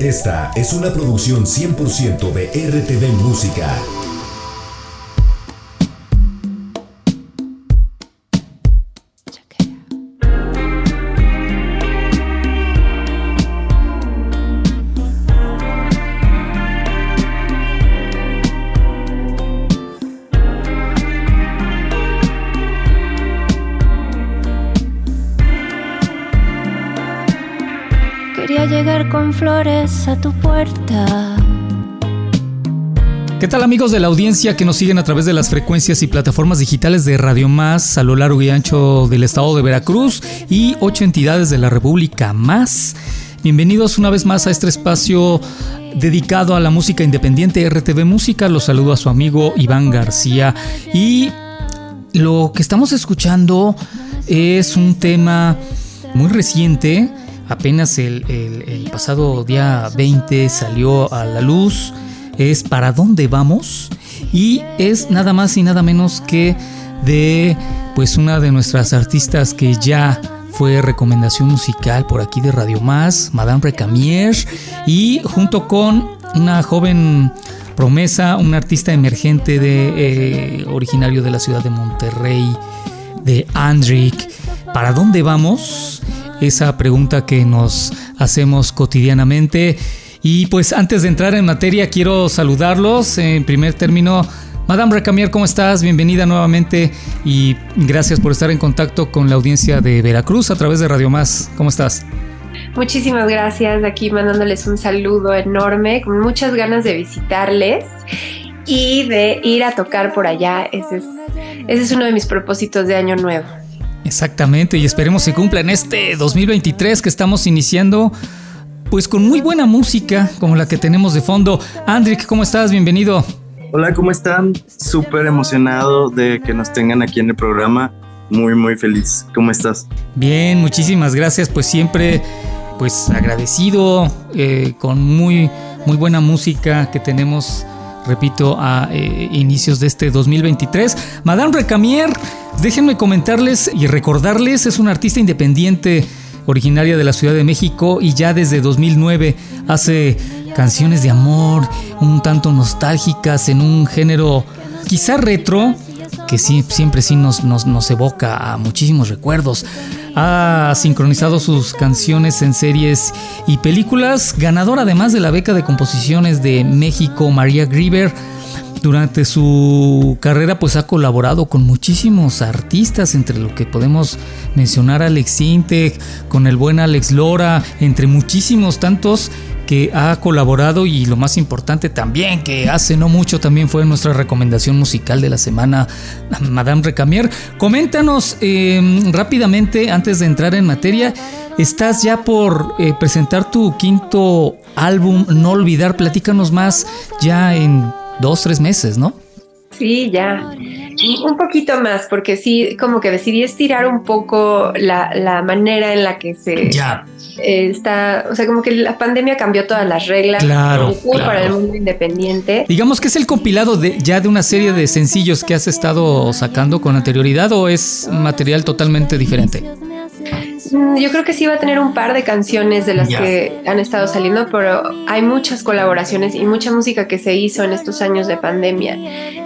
Esta es una producción 100% de RTV Música. A tu puerta. ¿Qué tal amigos de la audiencia que nos siguen a través de las frecuencias y plataformas digitales de Radio Más a lo largo y ancho del estado de Veracruz y ocho entidades de la República Más? Bienvenidos una vez más a este espacio dedicado a la música independiente RTV Música. Los saludo a su amigo Iván García y lo que estamos escuchando es un tema muy reciente apenas el, pasado día 20 salió a la luz, es Para dónde vamos y es nada más y nada menos que de pues una de nuestras artistas que ya fue recomendación musical por aquí de Radio Más, Madame Recamier, y junto con una joven promesa, un artista emergente de eh, originario de la ciudad de Monterrey, de Andrick. ¿Para dónde vamos? Esa pregunta que nos hacemos cotidianamente. Y pues antes de entrar en materia, quiero saludarlos. En primer término, Madame Recamier, ¿cómo estás? Bienvenida nuevamente y gracias por estar en contacto con la audiencia de Veracruz a través de Radio Más. ¿Cómo estás? Muchísimas gracias. Aquí mandándoles un saludo enorme, con muchas ganas de visitarles y de ir a tocar por allá. Ese es, ese es uno de mis propósitos de año nuevo. Exactamente, y esperemos se cumpla en este 2023 que estamos iniciando, pues con muy buena música como la que tenemos de fondo. Andrick, ¿cómo estás? Bienvenido. Hola, ¿cómo están? Súper emocionado de que nos tengan aquí en el programa. Muy, muy feliz. ¿Cómo estás? Bien, muchísimas gracias. Pues siempre, pues agradecido eh, con muy, muy buena música que tenemos repito, a eh, inicios de este 2023. Madame Recamier, déjenme comentarles y recordarles, es una artista independiente originaria de la Ciudad de México y ya desde 2009 hace canciones de amor un tanto nostálgicas en un género quizá retro, que siempre sí nos, nos, evoca a muchísimos recuerdos. Ha sincronizado sus canciones en series y películas, ganador además de la beca de composiciones de México María Grieber. Durante su carrera pues ha colaborado con muchísimos artistas, entre lo que podemos mencionar Alex Intec, con el buen Alex Lora, entre muchísimos tantos que ha colaborado y lo más importante también, que hace no mucho también fue nuestra recomendación musical de la semana, Madame Recamier. Coméntanos em, rápidamente, antes de entrar en materia, estás ya por eh, presentar tu quinto álbum, No Olvidar, platícanos más ya en dos, tres meses, ¿no? Sí, ya. Un poquito más, porque sí, como que decidí estirar un poco la, la manera en la que se, ya. Eh, está, o sea, como que la pandemia cambió todas las reglas claro, para el mundo independiente. Digamos que es el compilado de, ya de una serie de sencillos que has estado sacando con anterioridad o es material totalmente diferente. Yo creo que sí va a tener un par de canciones de las que han estado saliendo, pero hay muchas colaboraciones y mucha música que se hizo en estos años de pandemia.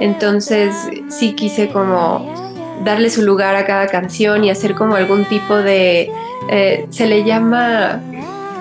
Entonces sí quise como darle su lugar a cada canción y hacer como algún tipo de eh, se le llama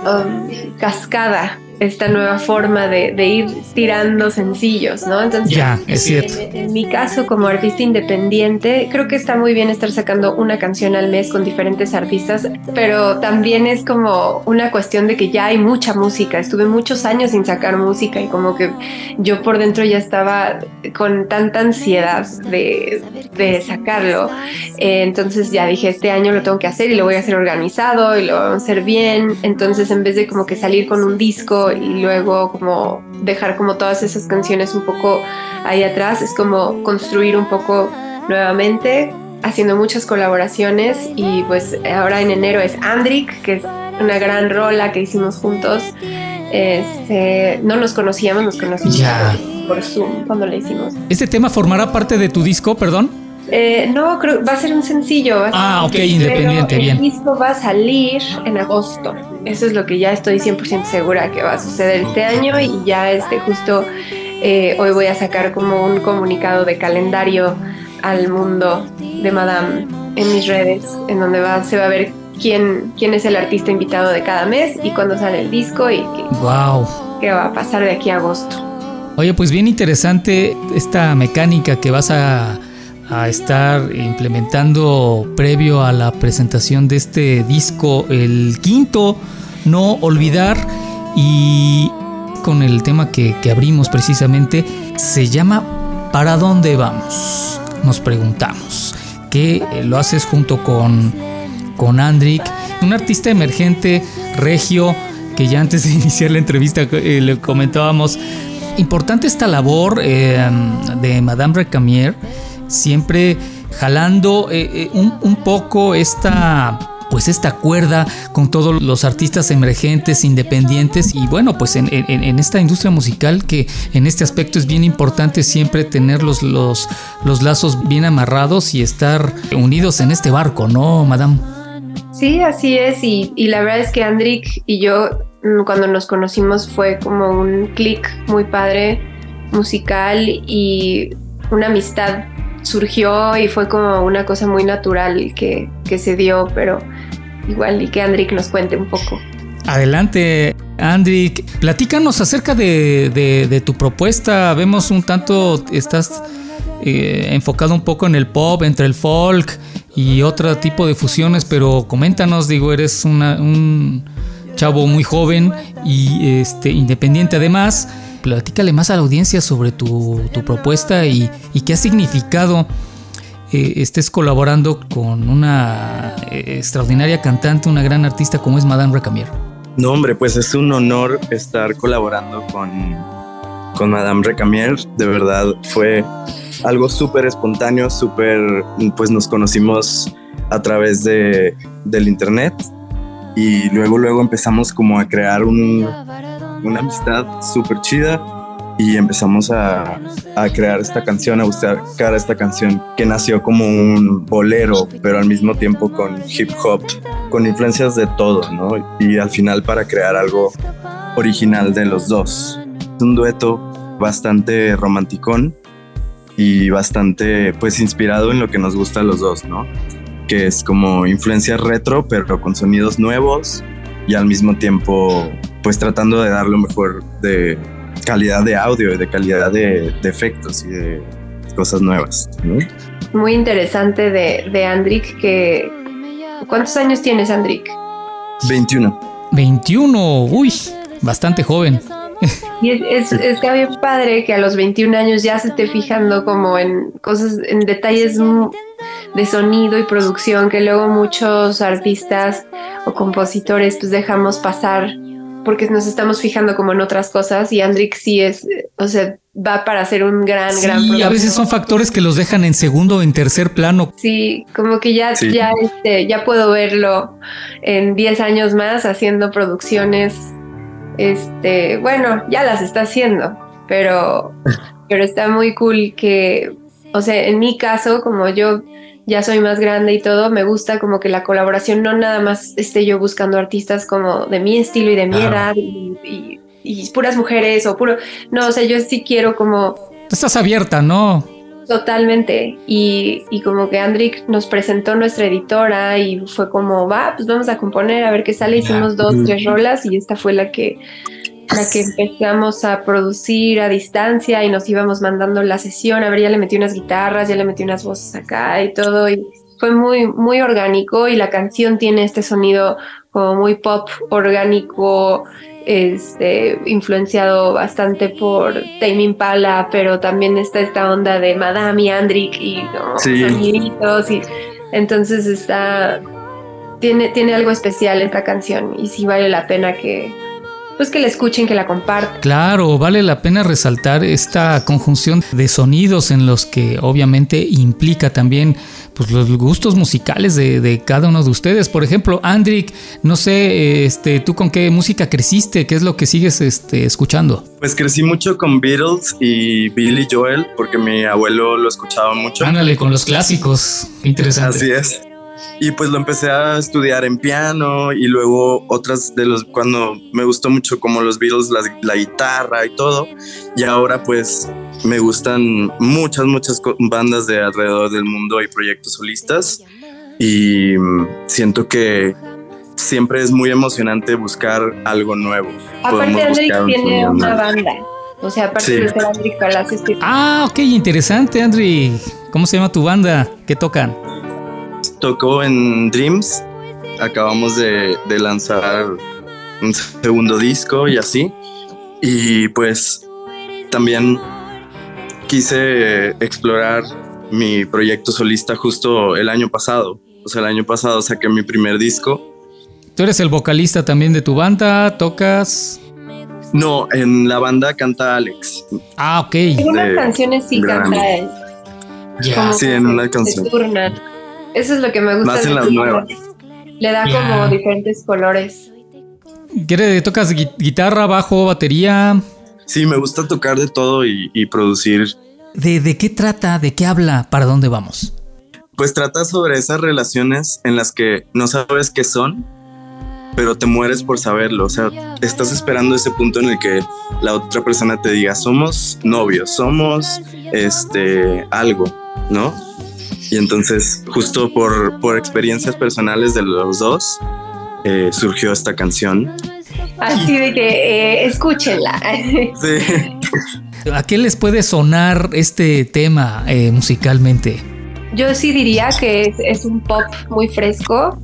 um, cascada esta nueva forma de, ir tirando sencillos, ¿no? Entonces, ya, es cierto. En, mi caso, como artista independiente, creo que está muy bien estar sacando una canción al mes con diferentes artistas, pero también es como una cuestión de que ya hay mucha música. Estuve muchos años sin sacar música y como que yo por dentro ya estaba con tanta ansiedad de, sacarlo. Eh, entonces ya dije, este año lo tengo que hacer y lo voy a hacer organizado y lo voy a hacer bien. Entonces, en vez de como que salir con un disco y luego como dejar como todas esas canciones un poco ahí atrás, es como construir un poco nuevamente, haciendo muchas colaboraciones y pues ahora en enero es Andrick, que es una gran rola que hicimos juntos. Este, no nos conocíamos, nos conocimos por Zoom cuando la hicimos. ¿Este tema formará parte de tu disco, perdón? Eh, no, creo va a ser un sencillo. ah, ok, independiente, bien. El disco va a salir en agosto. Eso es lo que ya estoy 100% segura que va a suceder este año y ya este justo eh, hoy voy a sacar como un comunicado de calendario al mundo de Madame en mis redes, en donde va, se va a ver quién, quién es el artista invitado de cada mes y cuándo sale el disco y qué, Wow. qué va a pasar de aquí a agosto. Oye, pues bien interesante esta mecánica que vas a, a estar implementando previo a la presentación de este disco, el quinto, No Olvidar, y con el tema que, que abrimos precisamente, se llama ¿Para dónde vamos? Nos preguntamos. Que lo haces junto con, con un artista emergente, regio, que ya antes de iniciar la entrevista eh, le comentábamos. Importante esta labor eh, de Madame Recamier, siempre jalando eh, eh, un, un poco esta pues esta cuerda con todos los artistas emergentes, independientes y bueno, pues en, en- esta industria musical que en este aspecto es bien importante siempre tener los, los, los lazos bien amarrados y estar unidos en este barco, ¿no, madame? Sí, así es. Y, y la verdad es que Andrick y yo, mm, cuando nos conocimos, fue como un clic muy padre musical y una amistad surgió y fue como una cosa muy natural que, que se dio, pero igual y que Andrick nos cuente un poco. Adelante, Andrick, platícanos acerca de, de- de tu propuesta. Vemos un tanto, estás eh, enfocado un poco en el pop, entre el folk y otro tipo de fusiones, pero coméntanos, digo, eres una- un chavo muy joven y este, independiente además. Platícale más a la audiencia sobre tu, tu propuesta y, y qué ha significado eh, estés colaborando con una eh, extraordinaria cantante, una gran artista como es Madame Recamier. No, hombre, pues es un honor estar colaborando con, con Madame Recamier. De verdad, fue algo súper espontáneo, súper, pues nos conocimos a través de, del internet y luego, luego empezamos como a crear un, una amistad súper chida y empezamos a, a crear esta canción, a buscar esta canción que nació como un bolero, pero al mismo tiempo con hip hop, con influencias de todo, ¿no? Y al final para crear algo original de los dos. Es un dueto bastante romanticón y bastante pues inspirado en lo que nos gusta a los dos, ¿no? Que es como influencias retro, pero con sonidos nuevos y al mismo tiempo pues tratando de dar lo mejor de calidad de audio y de calidad de, de efectos y de cosas nuevas. ¿no? Muy interesante de, de Andrick que... ¿Cuántos años tienes, Andrick? 21. 21, uy, bastante joven. Y es, es, está bien padre que a los 21 años ya se esté fijando como en cosas, en detalles de sonido y producción que luego muchos artistas o compositores pues dejamos pasar porque nos estamos fijando como en otras cosas y Andrick sí es, o sea, va para ser un gran, gran Sí, a productor. veces son factores que los dejan en segundo o en tercer plano. Sí, como que ya, Sí. ya, este, ya puedo verlo en 10 años más haciendo producciones. Este, bueno, ya las está haciendo, pero, pero está muy cool que, o sea, en mi caso, como yo ya soy más grande y todo, me gusta como que la colaboración no nada más esté yo buscando artistas como de mi estilo y de mi Claro. edad y, y- y puras mujeres o puro, no, o sea, yo sí quiero como Estás abierta, ¿no? Totalmente. Y, y como que Andrick nos presentó nuestra editora y fue como, va, pues vamos a componer a ver qué sale. Hicimos dos, tres rolas y esta fue la que, la que empezamos a producir a distancia y nos íbamos mandando la sesión. A ver, ya le metí unas guitarras, ya le metí unas voces acá y todo. Y fue muy, muy orgánico y la canción tiene este sonido como muy pop, orgánico, este, influenciado bastante por Tame Impala, pero también está esta onda de Madame y Andrick y ¿no? Sí. soniditos y entonces está tiene, tiene algo especial esta canción y sí vale la pena que pues que la escuchen, que la compartan. Claro, vale la pena resaltar esta conjunción de sonidos en los que obviamente implica también pues, los gustos musicales de, de cada uno de ustedes. Por ejemplo, Andrick, no sé, este, ¿tú con qué música creciste? ¿Qué es lo que sigues este, escuchando? Pues crecí mucho con Beatles y Billy Joel porque mi abuelo lo escuchaba mucho. Ándale, con los clásicos. Qué Interesante. Así es. Y pues lo empecé a estudiar en piano y luego otras de los, cuando me gustó mucho como los Beatles, la, la guitarra y todo. Y ahora pues me gustan muchas, muchas bandas de alrededor del mundo y proyectos solistas. Y siento que siempre es muy emocionante buscar algo nuevo. Aparte, Andrés tiene una banda. O sea, aparte de ser Andrick Palacios. Ah, ok, interesante, Andri. ¿Cómo se llama tu banda? ¿Qué tocan? Tocó en Dreams. Acabamos de, de lanzar un segundo disco y así. Y pues también quise explorar mi proyecto solista justo el año pasado. O sea, el año pasado saqué mi primer disco ¿Tú eres el vocalista también de tu banda? ¿Tocas? No, en la banda canta Alex. Ah, ok. En unas canciones sí canta él. Ya. Sí, en una canción. Eso es lo que me gusta. Más en las nuevas. Le da como diferentes colores. ¿Quieres, ¿Tocas guitarra, bajo, batería? Sí, me gusta tocar de todo y, y producir. ¿De, ¿De qué trata? ¿De qué habla? ¿Para dónde vamos? Pues trata sobre esas relaciones en las que no sabes qué son, pero te mueres por saberlo. O sea, estás esperando ese punto en el que la otra persona te diga, somos novios, somos este algo, ¿no? Y entonces, justo por, por experiencias personales de los dos, eh, surgió esta canción. Así de que eh, escúchenla. Sí. ¿A qué les puede sonar este tema eh, musicalmente? Yo sí diría que es, es un pop muy fresco,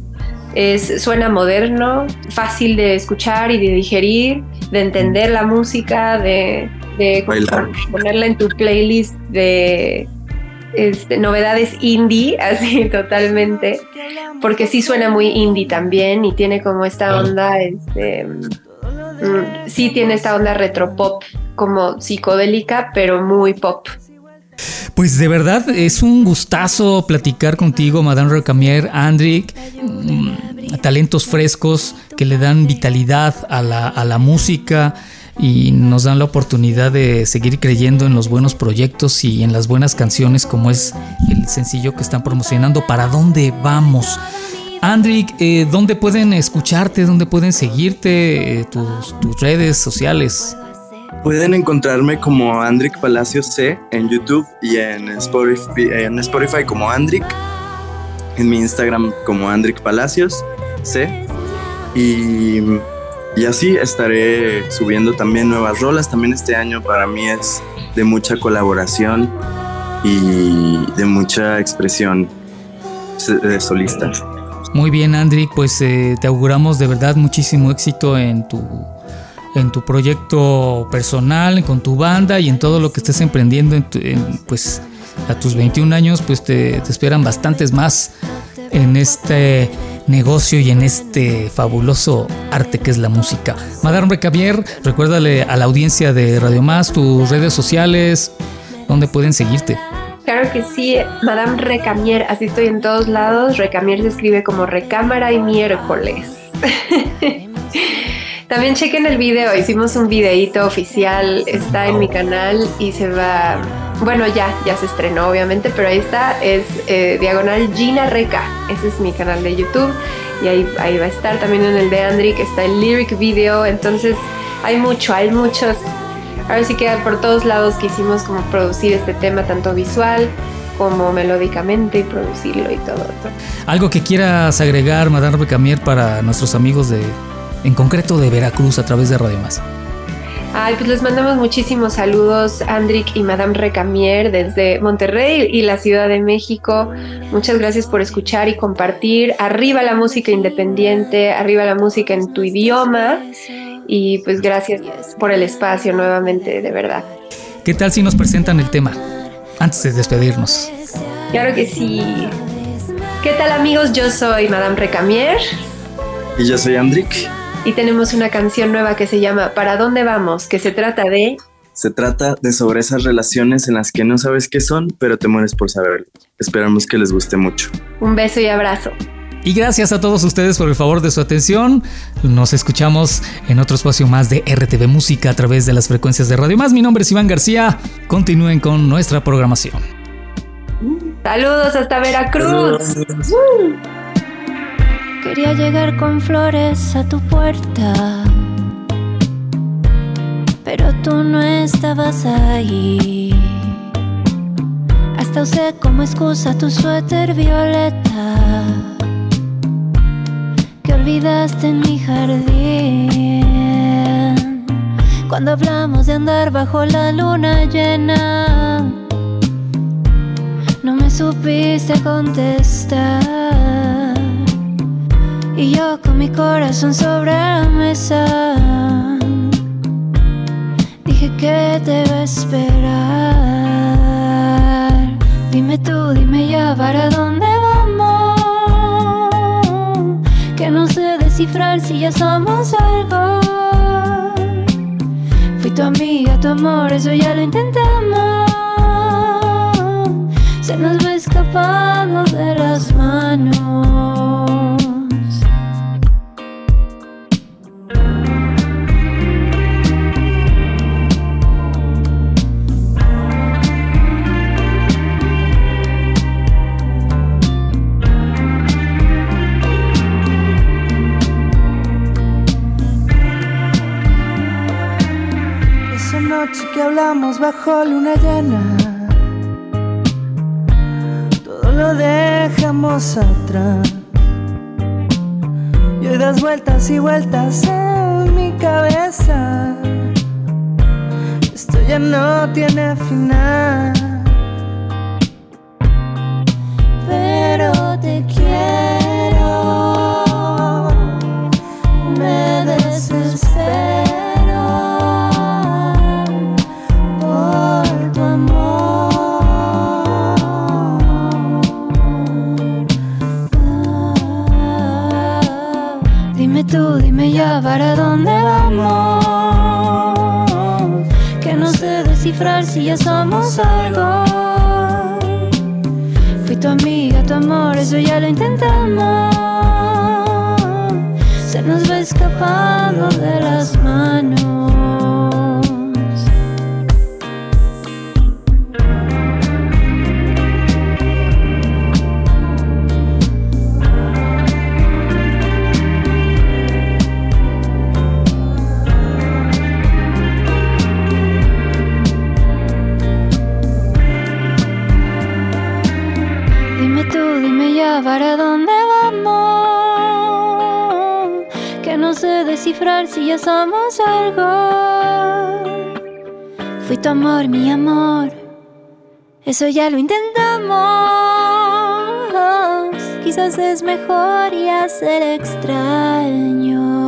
es, suena moderno, fácil de escuchar y de digerir, de entender la música, de, ponerla en tu playlist de este, novedades indie, así totalmente, porque sí suena muy indie también y tiene como esta onda, este, mm, sí tiene esta onda retropop como psicodélica, pero muy pop. Pues de verdad es un gustazo platicar contigo, Madame Recamier, Andrick. Mm, talentos frescos que le dan vitalidad a la, a la música y nos dan la oportunidad de seguir creyendo en los buenos proyectos y en las buenas canciones como es el sencillo que están promocionando. ¿Para dónde vamos? Andrick, eh, ¿dónde pueden escucharte? ¿Dónde pueden seguirte? Eh, tus, redes sociales. Pueden encontrarme como Andrick Palacios C en YouTube y en Spotify, en Spotify como Andrick, en mi Instagram como Andrick Palacios C y, y así estaré subiendo también nuevas rolas. También este año para mí es de mucha colaboración y de mucha expresión de solista. Muy bien, Andrick, pues eh, te auguramos de verdad muchísimo éxito en tu en tu proyecto personal, con tu banda y en todo lo que estés emprendiendo, en pues a tus 21 años, pues te, esperan bastantes más en este negocio y en este fabuloso arte que es la música. Madame Recavier, recuérdale a la audiencia de Radio Más tus redes sociales, donde pueden seguirte. Claro que sí, Madame Recamier, así estoy en todos lados. Recamier se escribe como recámara y miércoles. También chequen el video, hicimos un videíto oficial, está en mi canal y se va, bueno ya, ya se estrenó obviamente, pero ahí está, es eh, diagonal Gina Reca, ese es mi canal de YouTube y ahí, ahí va a estar también en el de Andrick, está el lyric video, entonces hay mucho, hay muchos, ahora sí que por todos lados quisimos como producir este tema tanto visual como melódicamente y producirlo y todo. Algo que quieras agregar, Madame Becamier, para nuestros amigos de en concreto de Veracruz a través de Radio Más. Ay, pues les mandamos muchísimos saludos, Andrick y Madame Recamier, desde Monterrey y la Ciudad de México. Muchas gracias por escuchar y compartir. Arriba la música independiente, arriba la música en tu idioma. Y pues gracias por el espacio nuevamente, de verdad. ¿Qué tal si nos presentan el tema antes de despedirnos? Claro que sí. ¿Qué tal amigos? Yo soy Madame Recamier. Y yo soy Andrick y tenemos una canción nueva que se llama ¿Para dónde vamos? que se trata de... Se trata de sobre esas relaciones en las que no sabes qué son, pero te mueres por saberlo. Esperamos que les guste mucho. Un beso y abrazo. Y gracias a todos ustedes por el favor de su atención. Nos escuchamos en otro espacio más de RTV Música a través de las frecuencias de Radio Más. Mi nombre es Iván García. Continúen con nuestra programación. Saludos hasta Veracruz. Quería llegar con flores a tu puerta, pero tú no estabas ahí. Hasta usé como excusa tu suéter violeta que olvidaste en mi jardín. Cuando hablamos de andar bajo la luna llena, no me supiste contestar. Y yo con mi corazón sobre la mesa. Dije que te iba a esperar Dime tú, dime ya para dónde vamos Que no sé descifrar si ya somos algo. Fui tu amiga, tu amor, eso ya lo intentamos bajo luna llena. Todo lo dejamos atrás. Y hoy das vueltas y vueltas en mi cabeza. Esto ya no tiene final. Para dónde vamos. Que no sé descifrar si ya somos algo. Fui tu amiga, tu amor, eso ya lo intentamos. Se nos va escapando de las manos. Descifrar si ya somos algo. Fui tu amor, mi amor. Eso ya lo intentamos. Quizás es mejor y hacer extraño.